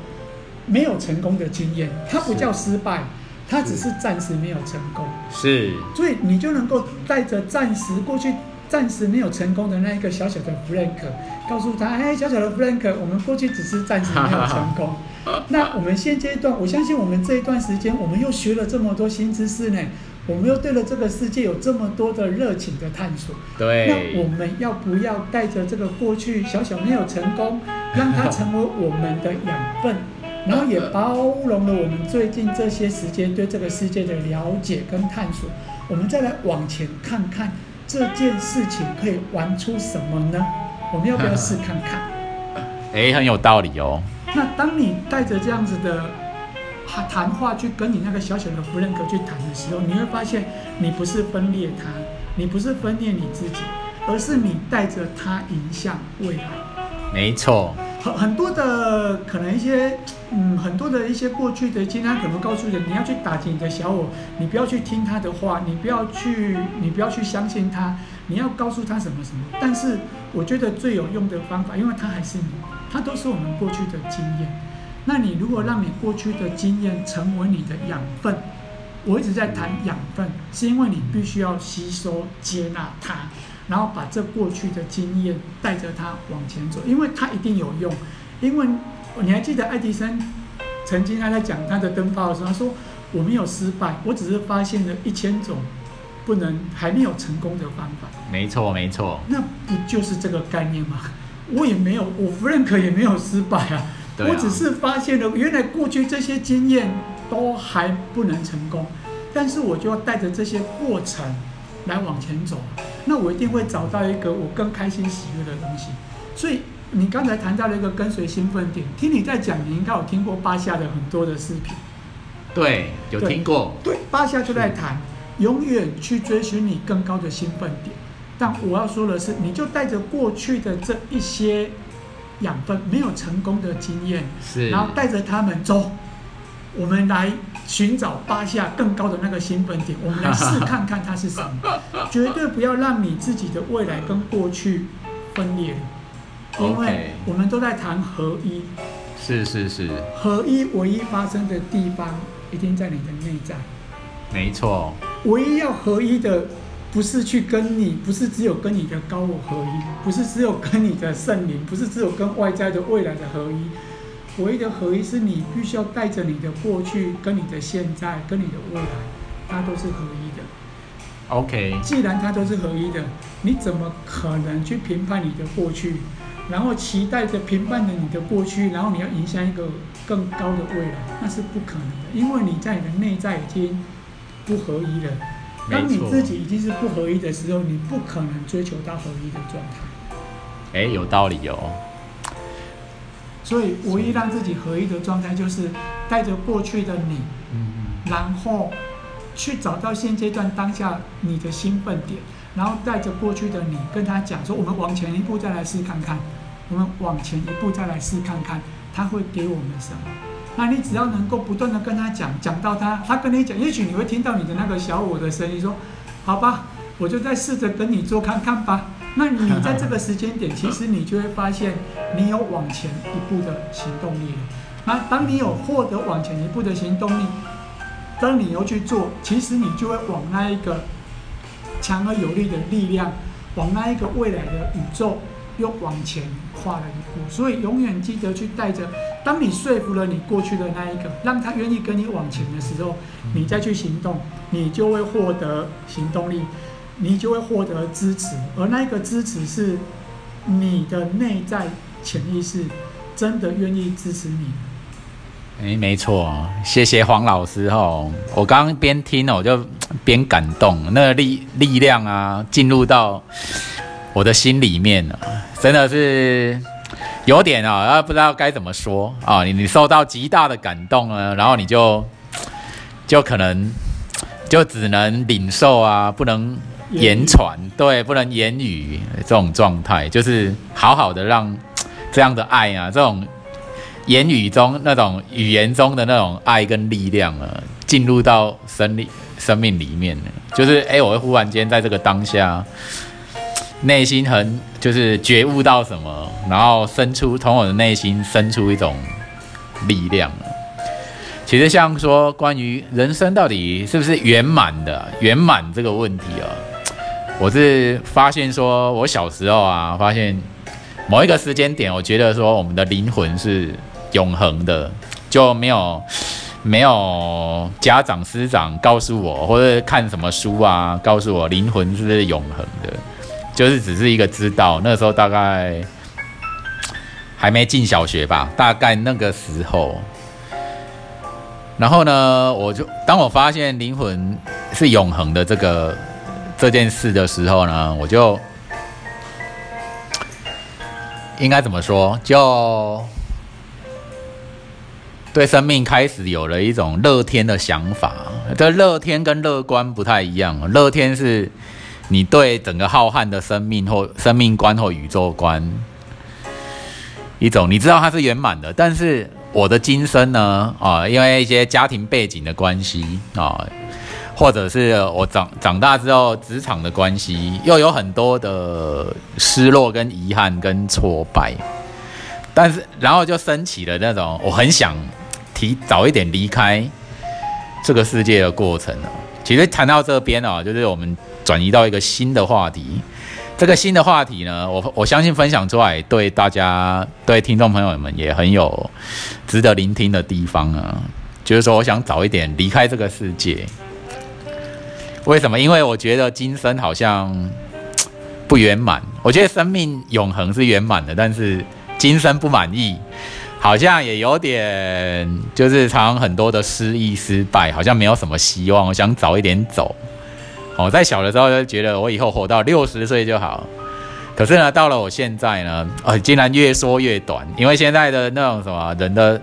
没有成功的经验，它不叫失败。他只是暂时没有成功，是，所以你就能够带着暂时过去、暂时没有成功的那一个小小的 Frank，告诉他：哎，小小的 Frank，我们过去只是暂时没有成功。那我们现阶段，我相信我们这一段时间，我们又学了这么多新知识呢，我们又对了这个世界有这么多的热情的探索。对，那我们要不要带着这个过去小小没有成功，让它成为我们的养分？然后也包容了我们最近这些时间对这个世界的了解跟探索，我们再来往前看看这件事情可以玩出什么呢？我们要不要试看看？哎，很有道理哦。那当你带着这样子的谈话去跟你那个小小的弗兰克去谈的时候，你会发现你不是分裂他，你不是分裂你自己，而是你带着他迎向未来。没错。很很多的可能一些，嗯，很多的一些过去的经验，可能告诉人，你要去打击你的小我，你不要去听他的话，你不要去，你不要去相信他，你要告诉他什么什么。但是我觉得最有用的方法，因为他还是你，他都是我们过去的经验。那你如果让你过去的经验成为你的养分，我一直在谈养分，是因为你必须要吸收、接纳它。然后把这过去的经验带着他往前走，因为他一定有用。因为你还记得爱迪生曾经他在讲他的灯泡的时候，他说：“我没有失败，我只是发现了一千种不能还没有成功的方法。”没错，没错。那不就是这个概念吗？我也没有，我不认可，也没有失败啊。我只是发现了原来过去这些经验都还不能成功，但是我就要带着这些过程。来往前走，那我一定会找到一个我更开心喜悦的东西。所以你刚才谈到了一个跟随兴奋点，听你在讲，你应该有听过巴夏的很多的视频。对，有听过。对，巴夏就在谈，永远去追寻你更高的兴奋点。但我要说的是，你就带着过去的这一些养分，没有成功的经验，是，然后带着他们走，我们来寻找巴夏更高的那个兴奋点，我们来试看看它是什么。绝对不要让你自己的未来跟过去分裂，因为我们都在谈合一。是是是，合一唯一发生的地方。一定在你的内在，没错。唯一要合一的，不是去跟你，不是只有跟你的高我合一，不是只有跟你的圣灵，不是只有跟外在的未来的合一。唯一的合一，是你必须要带着你的过去，跟你的现在，跟你的未来，它都是合一的。OK。既然它都是合一的，你怎么可能去评判你的过去？然后期待着评判着你的过去，然后你要迎向一个更高的未来，那是不可能的，因为你在你的内在已经不合一了。当你自己已经是不合一的时候，你不可能追求到合一的状态。哎，有道理哦。所以，唯一让自己合一的状态，就是带着过去的你，然后去找到现阶段当下你的兴奋点。然后带着过去的你跟他讲说，我们往前一步再来试看看，我们往前一步再来试看看，他会给我们什么？那你只要能够不断的跟他讲，讲到他，他跟你讲，也许你会听到你的那个小我的声音说，好吧，我就再试着跟你做看看吧。那你在这个时间点，其实你就会发现，你有往前一步的行动力了。那当你有获得往前一步的行动力，当你又去做，其实你就会往那一个。强而有力的力量，往那一个未来的宇宙又往前跨了一步。所以永远记得去带着，当你说服了你过去的那一个，让他愿意跟你往前的时候，你再去行动，你就会获得行动力，你就会获得支持。而那一个支持是你的内在潜意识真的愿意支持你。哎，没错，谢谢黄老师哦。我刚刚边听哦我就 边感动，那个力力量啊，进入到我的心里面了，真的是有点啊，不知道该怎么说啊。你你受到极大的感动呢，然后你就就可能就只能领受啊，不能言传，对，不能言语这种状态，就是好好的让这样的爱啊，这种。言语中那种语言中的那种爱跟力量啊，进入到生理生命里面就是哎，我会忽然间在这个当下，内心很就是觉悟到什么，然后生出从我的内心生出一种力量其实像说关于人生到底是不是圆满的圆满这个问题啊，我是发现说我小时候啊，发现某一个时间点，我觉得说我们的灵魂是。永恒的就没有没有家长师长告诉我，或者看什么书啊，告诉我灵魂是永恒的，就是只是一个知道。那时候大概还没进小学吧，大概那个时候。然后呢，我就当我发现灵魂是永恒的这个这件事的时候呢，我就应该怎么说？就。对生命开始有了一种乐天的想法，这乐天跟乐观不太一样。乐天是你对整个浩瀚的生命或生命观或宇宙观一种，你知道它是圆满的。但是我的今生呢？啊，因为一些家庭背景的关系啊，或者是我长长大之后职场的关系，又有很多的失落跟遗憾跟挫败。但是然后就升起了那种我很想。提早一点离开这个世界的过程呢？其实谈到这边啊，就是我们转移到一个新的话题。这个新的话题呢，我我相信分享出来对大家、对听众朋友们也很有值得聆听的地方啊。就是说，我想早一点离开这个世界。为什么？因为我觉得今生好像不圆满。我觉得生命永恒是圆满的，但是今生不满意。好像也有点，就是常很多的失意、失败，好像没有什么希望。我想早一点走。我在小的时候就觉得，我以后活到六十岁就好。可是呢，到了我现在呢，呃，竟然越说越短，因为现在的那种什么人的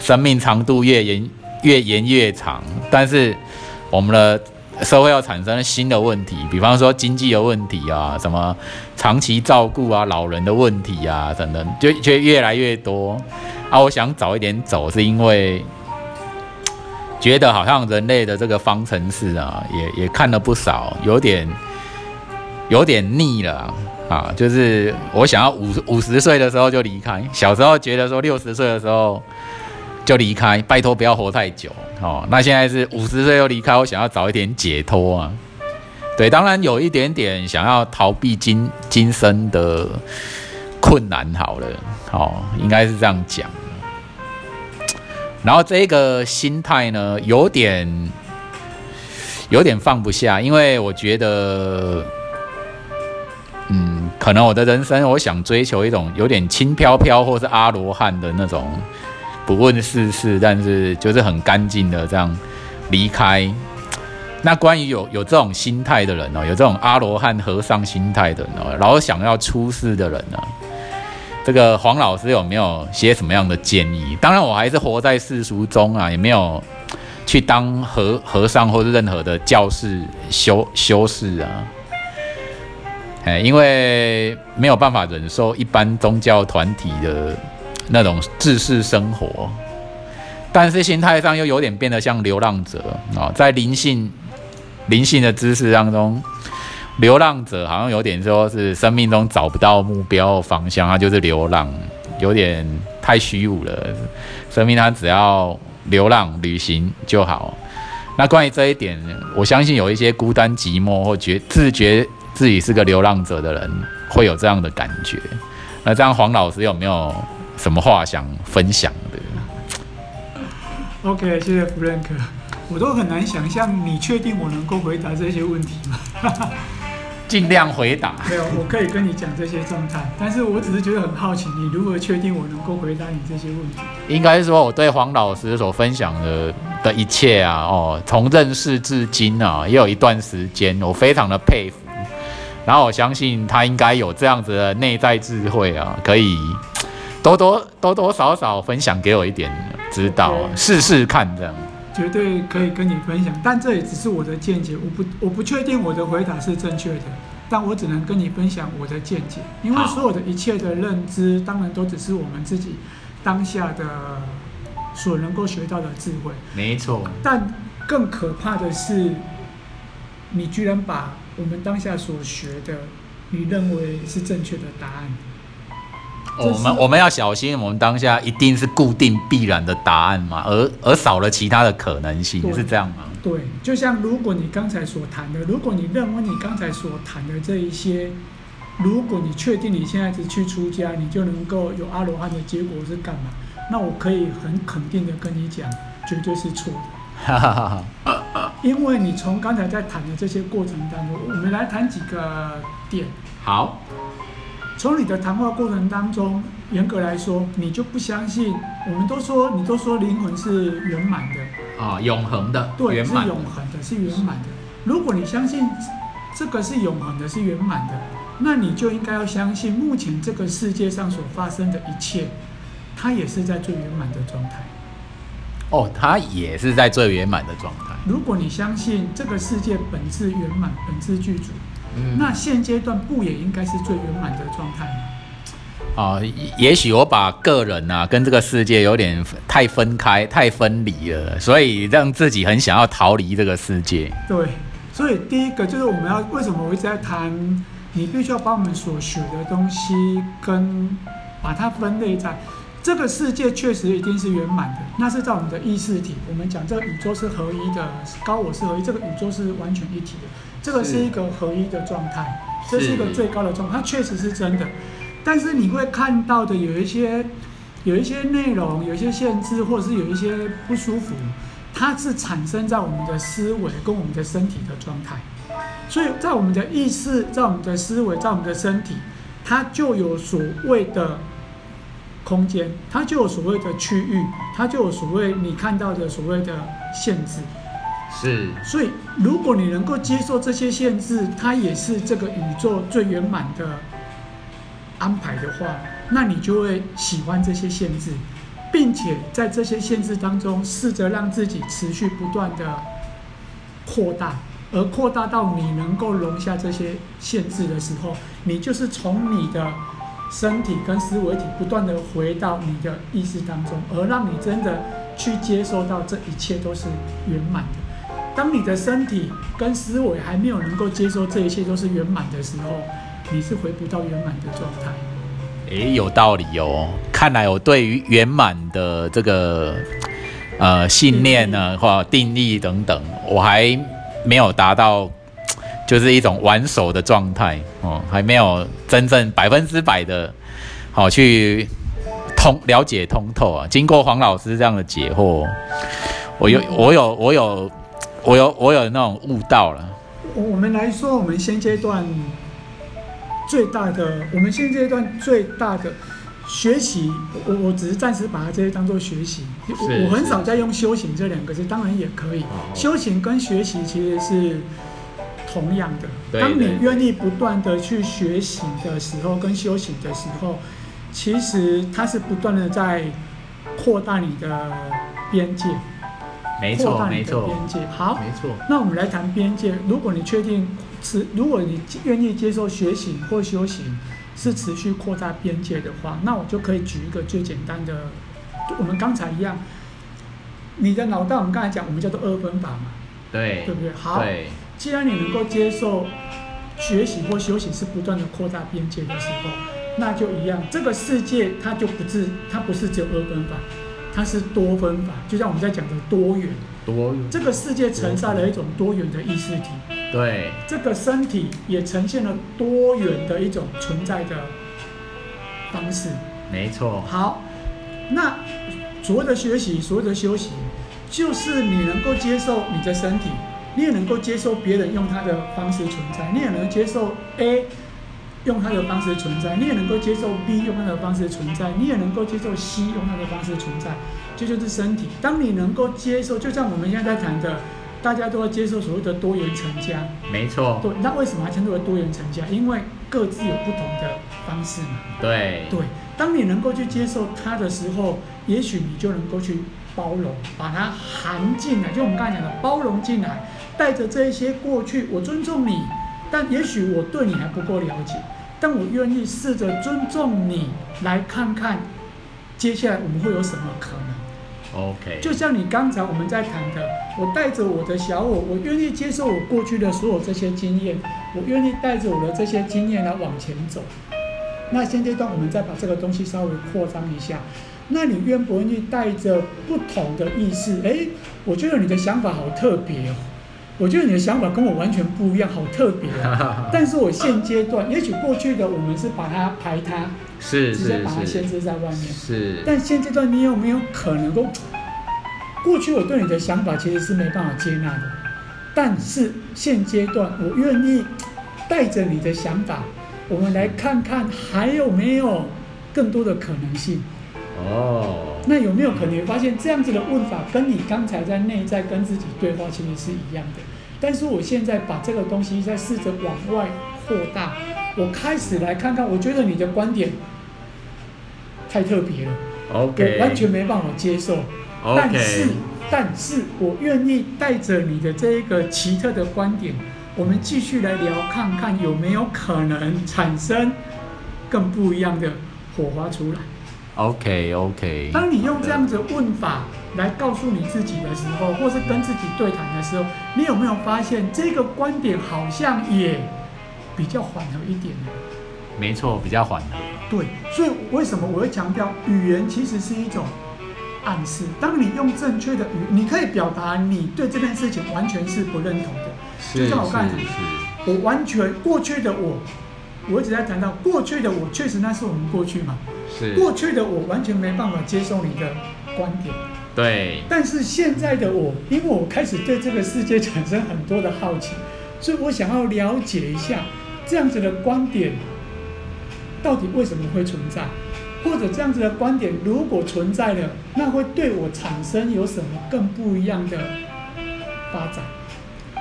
生命长度越延越延越长，但是我们的社会要产生新的问题，比方说经济的问题啊，什么长期照顾啊、老人的问题啊等等，就就越来越多啊。我想早一点走，是因为觉得好像人类的这个方程式啊，也也看了不少，有点有点腻了啊。就是我想要五五十岁的时候就离开，小时候觉得说六十岁的时候就离开，拜托不要活太久。哦，那现在是五十岁又离开，我想要早一点解脱啊。对，当然有一点点想要逃避今今生的困难，好了，哦，应该是这样讲。然后这个心态呢，有点有点放不下，因为我觉得，嗯，可能我的人生，我想追求一种有点轻飘飘，或是阿罗汉的那种。不问世事，但是就是很干净的这样离开。那关于有有这种心态的人哦，有这种阿罗汉和尚心态的人哦，然后想要出世的人呢，这个黄老师有没有些什么样的建议？当然，我还是活在世俗中啊，也没有去当和和尚或者任何的教士修修士啊。哎，因为没有办法忍受一般宗教团体的。那种自式生活，但是心态上又有点变得像流浪者啊，在灵性灵性的知识当中，流浪者好像有点说是生命中找不到目标方向，他就是流浪，有点太虚无了。生命他只要流浪旅行就好。那关于这一点，我相信有一些孤单寂寞或觉自觉自己是个流浪者的人，会有这样的感觉。那这样黄老师有没有？什么话想分享的？OK，谢谢弗兰克。我都很难想象，你确定我能够回答这些问题吗？尽量回答。没有，我可以跟你讲这些状态，但是我只是觉得很好奇，你如何确定我能够回答你这些问题？应该是说，我对黄老师所分享的的一切啊，哦，从认识至今啊，也有一段时间，我非常的佩服。然后我相信他应该有这样子的内在智慧啊，可以。多多多多少少分享给我一点指导，试试看这样。绝对可以跟你分享，但这也只是我的见解，我不我不确定我的回答是正确的，但我只能跟你分享我的见解，因为所有的一切的认知，当然都只是我们自己当下的所能够学到的智慧。没错。但更可怕的是，你居然把我们当下所学的，你认为是正确的答案。我们我们要小心，我们当下一定是固定必然的答案嘛，而而少了其他的可能性，是这样吗？对，就像如果你刚才所谈的，如果你认为你刚才所谈的这一些，如果你确定你现在只去出家，你就能够有阿罗汉的结果是干嘛？那我可以很肯定的跟你讲，绝对是错的。因为你从刚才在谈的这些过程当中，我们来谈几个点。好。从你的谈话过程当中，严格来说，你就不相信。我们都说，你都说灵魂是圆满的啊，永恒的，对，是永恒的，是圆满的。如果你相信这个是永恒的，是圆满的，那你就应该要相信，目前这个世界上所发生的一切，它也是在最圆满的状态。哦，它也是在最圆满的状态。如果你相信这个世界本质圆满，本质具足。那现阶段不也应该是最圆满的状态吗？啊，也许我把个人啊跟这个世界有点太分开、太分离了，所以让自己很想要逃离这个世界。对，所以第一个就是我们要为什么我一直在谈，你必须要把我们所学的东西跟把它分类在。这个世界确实一定是圆满的，那是在我们的意识体。我们讲这个宇宙是合一的，高我是合一，这个宇宙是完全一体的，这个是一个合一的状态，这是一个最高的状态，它确实是真的。但是你会看到的有一些有一些内容，有一些限制，或者是有一些不舒服，它是产生在我们的思维跟我们的身体的状态。所以在我们的意识，在我们的思维，在我们的身体，它就有所谓的。空间，它就有所谓的区域，它就有所谓你看到的所谓的限制，是。所以，如果你能够接受这些限制，它也是这个宇宙最圆满的安排的话，那你就会喜欢这些限制，并且在这些限制当中，试着让自己持续不断的扩大，而扩大到你能够容下这些限制的时候，你就是从你的身体跟思维体不断的回到你的意识当中，而让你真的去接受到这一切都是圆满的。当你的身体跟思维还没有能够接受这一切都是圆满的时候，你是回不到圆满的状态。诶，有道理哦。看来我对于圆满的这个呃信念呢，或定义等等，我还没有达到，就是一种玩手的状态哦，还没有真正百分之百的好去通了解通透啊。经过黄老师这样的解惑，我有我有我有我有我有那种悟到了。我我们来说，我们现阶段最大的，我们现阶段最大的学习，我我只是暂时把它这些当做学习。我我很少在用修行这两个字，当然也可以。哦修行跟学习其实是同样的。当你愿意不断的去学习的时候，跟修行的时候，其实它是不断的在扩大你的边界，没扩大你的错没错边界。好，没错，那我们来谈边界。如果你确定持，如果你愿意接受学习或修行是持续扩大边界的话，那我就可以举一个最简单的，我们刚才一样，你的脑袋我们刚才讲，我们叫做二分法嘛，对对不对？好，对既然你能够接受学习或修行是不断的扩大边界的时候，那就一样，这个世界它就不是它不是只有二分法，它是多分法，就像我们在讲的多元。多元这个世界承载了一种多元的意识体，对这个身体也呈现了多元的一种存在的方式。没错好，那所谓的学习，所谓的修行，就是你能够接受你的身体，你也能够接受别人用他的方式存在，你也能接受 A 用他的方式存在，你也能够接受 B 用他的方式存在，你也能够接受 C 用他的方式存在，这就是身体。当你能够接受，就像我们现在在谈的，大家都要接受所谓的多元成家。没错对，那为什么还称之为多元成家？因为各自有不同的方式嘛。对对，当你能够去接受他的时候，也许你就能够去包容，把它含进来。就我们刚才讲的，包容进来，带着这一些过去，我尊重你，但也许我对你还不够了解，但我愿意试着尊重你，来看看接下来我们会有什么可能。OK 就像你刚才我们在谈的，我带着我的小我，我愿意接受我过去的所有这些经验，我愿意带着我的这些经验来往前走。那现阶段我们再把这个东西稍微扩张一下，那你愿不愿意带着不同的意识？诶，我觉得你的想法好特别哦，我觉得你的想法跟我完全不一样，好特别啊。但是我现阶段，也许过去的我们是把它排他，是直接把它限是制在外面。是，但现阶段你有没有可能够？过去我对你的想法其实是没办法接纳的，但是现阶段我愿意带着你的想法，我们来看看还有没有更多的可能性。哦，那有没有可能你发现这样子的问法跟你刚才在内在跟自己对话其实是一样的？但是我现在把这个东西再试着往外扩大，我开始来看看，我觉得你的观点太特别了。OK，我完全没办法接受。但是但是我愿意带着你的这一个奇特的观点，我们继续来聊，看看有没有可能产生更不一样的火花出来。OK OK，当你用这样子问法来告诉你自己的时候，或是跟自己对谈的时候，你有没有发现这个观点好像也比较缓和一点呢？没错，比较缓和，对，所以为什么我会强调语言其实是一种暗示？当你用正确的语，你可以表达你对这件事情完全是不认同的。就像我刚才我完全过去的我，我一直在谈到过去的我，确实那是我们过去嘛。是，过去的我完全没办法接受你的观点，对，但是现在的我，因为我开始对这个世界产生很多的好奇，所以我想要了解一下这样子的观点到底为什么会存在，或者这样子的观点如果存在了，那会对我产生有什么更不一样的发展？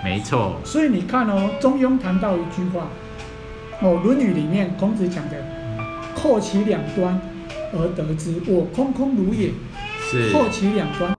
没错，所以你看哦，《中庸》谈到一句话，哦，《论语》里面孔子讲的，扣其两端而得之。我空空如也，是扣其两端。